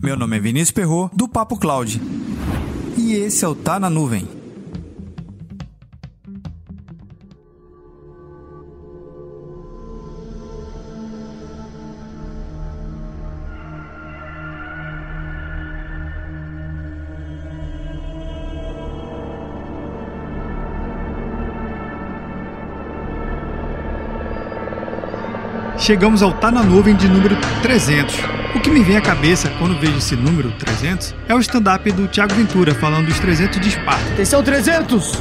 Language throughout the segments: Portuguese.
Meu nome é Vinícius Perro do Papo Cloud. E esse é o Tá na Nuvem. Chegamos ao Tá na Nuvem de número 300. O que me vem à cabeça quando vejo esse número 300 é o stand-up do Thiago Ventura falando dos 300 de Esparta. Atenção 300!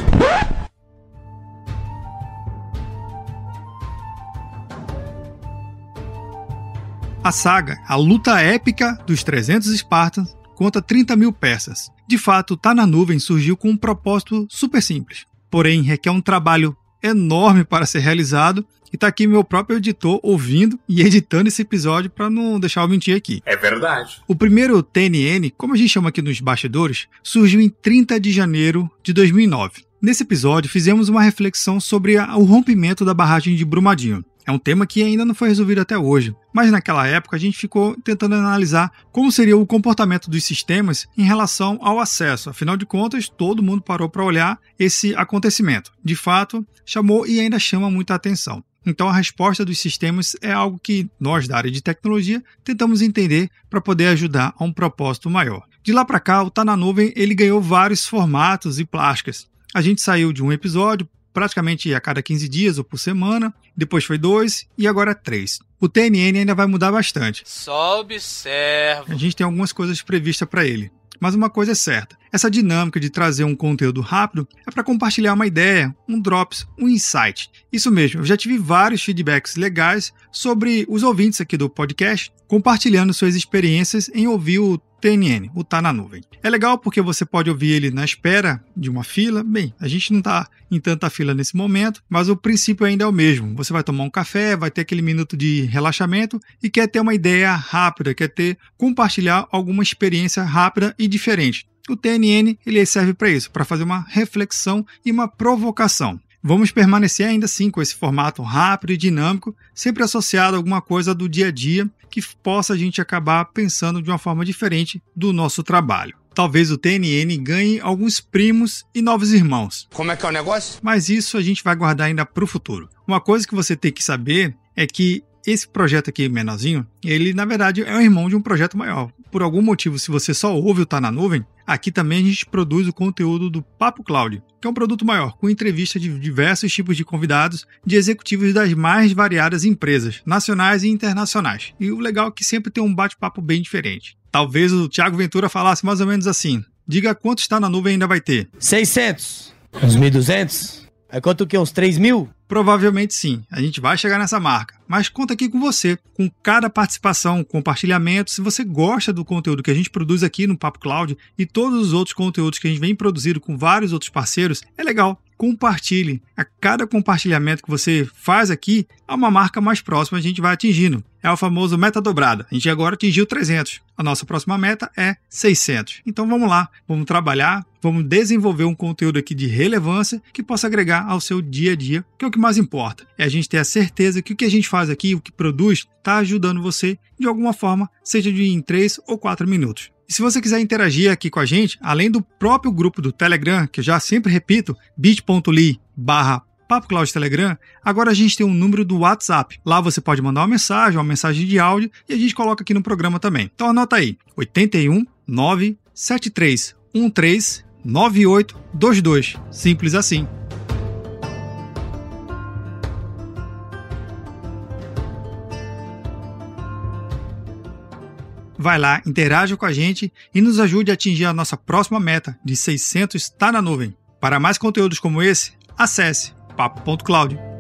A saga, a luta épica dos 300 Espartanos, conta 30 mil peças. De fato, Tá na Nuvem surgiu com um propósito super simples. Porém, requer um trabalho enorme para ser realizado e tá aqui meu próprio editor ouvindo e editando esse episódio para não deixar eu mentir aqui. É verdade. O primeiro TNN, como a gente chama aqui nos bastidores, surgiu em 30 de janeiro de 2009. Nesse episódio, fizemos uma reflexão sobre o rompimento da barragem de Brumadinho. É um tema que ainda não foi resolvido até hoje, mas naquela época a gente ficou tentando analisar como seria o comportamento dos sistemas em relação ao acesso. Afinal de contas, todo mundo parou para olhar esse acontecimento. De fato, chamou e ainda chama muita atenção. Então a resposta dos sistemas é algo que nós da área de tecnologia tentamos entender para poder ajudar a um propósito maior. De lá para cá, o Tá na Nuvem ele ganhou vários formatos e plásticas. A gente saiu de um episódio praticamente a cada 15 dias ou por semana, depois foi dois e agora três. O TNN ainda vai mudar bastante. Só observa. A gente tem algumas coisas previstas para ele. Mas uma coisa é certa: essa dinâmica de trazer um conteúdo rápido é para compartilhar uma ideia, um drops, um insight. Isso mesmo, eu já tive vários feedbacks legais sobre os ouvintes aqui do podcast compartilhando suas experiências em ouvir o TNN, o Tá na Nuvem. É legal porque você pode ouvir ele na espera de uma fila. Bem, a gente não está em tanta fila nesse momento, mas o princípio ainda é o mesmo. Você vai tomar um café, vai ter aquele minuto de relaxamento e quer ter uma ideia rápida, quer ter compartilhar alguma experiência rápida e diferente. O TNN ele serve para isso, para fazer uma reflexão e uma provocação. Vamos permanecer ainda assim com esse formato rápido e dinâmico, sempre associado a alguma coisa do dia a dia que possa a gente acabar pensando de uma forma diferente do nosso trabalho. Talvez o TNN ganhe alguns primos e novos irmãos. Como é que é o negócio? Mas isso a gente vai guardar ainda para o futuro. Uma coisa que você tem que saber é que esse projeto aqui menorzinho, ele na verdade é um irmão de um projeto maior. Por algum motivo, se você só ouve o Tá na Nuvem, aqui também a gente produz o conteúdo do Papo Cloud, que é um produto maior, com entrevista de diversos tipos de convidados, de executivos das mais variadas empresas, nacionais e internacionais. E o legal é que sempre tem um bate-papo bem diferente. Talvez o Thiago Ventura falasse mais ou menos assim: diga quanto está na nuvem ainda vai ter. 600? Uns 1.200? Aí quanto que? Uns 3 mil? Provavelmente sim, a gente vai chegar nessa marca. Mas conta aqui com você, com cada participação, compartilhamento. Se você gosta do conteúdo que a gente produz aqui no Papo Cloud e todos os outros conteúdos que a gente vem produzindo com vários outros parceiros, é legal. Compartilhe. A cada compartilhamento que você faz aqui, a uma marca mais próxima a gente vai atingindo. É o famoso meta dobrada. A gente agora atingiu 300. A nossa próxima meta é 600. Então vamos lá, vamos trabalhar, vamos desenvolver um conteúdo aqui de relevância que possa agregar ao seu dia a dia, que é o que mais importa. É a gente ter a certeza que o que a gente faz aqui, o que produz, está ajudando você de alguma forma, seja de em 3 ou 4 minutos. E se você quiser interagir aqui com a gente, além do próprio grupo do Telegram, que eu já sempre repito, bit.ly barra Papo Telegram, agora a gente tem um número do WhatsApp. Lá você pode mandar uma mensagem, uma mensagem de áudio e a gente coloca aqui no programa também. Então anota aí: 81 973 13 9822. Simples assim. Vai lá, interaja com a gente e nos ajude a atingir a nossa próxima meta de 600 está na nuvem. Para mais conteúdos como esse, acesse papo.cloud.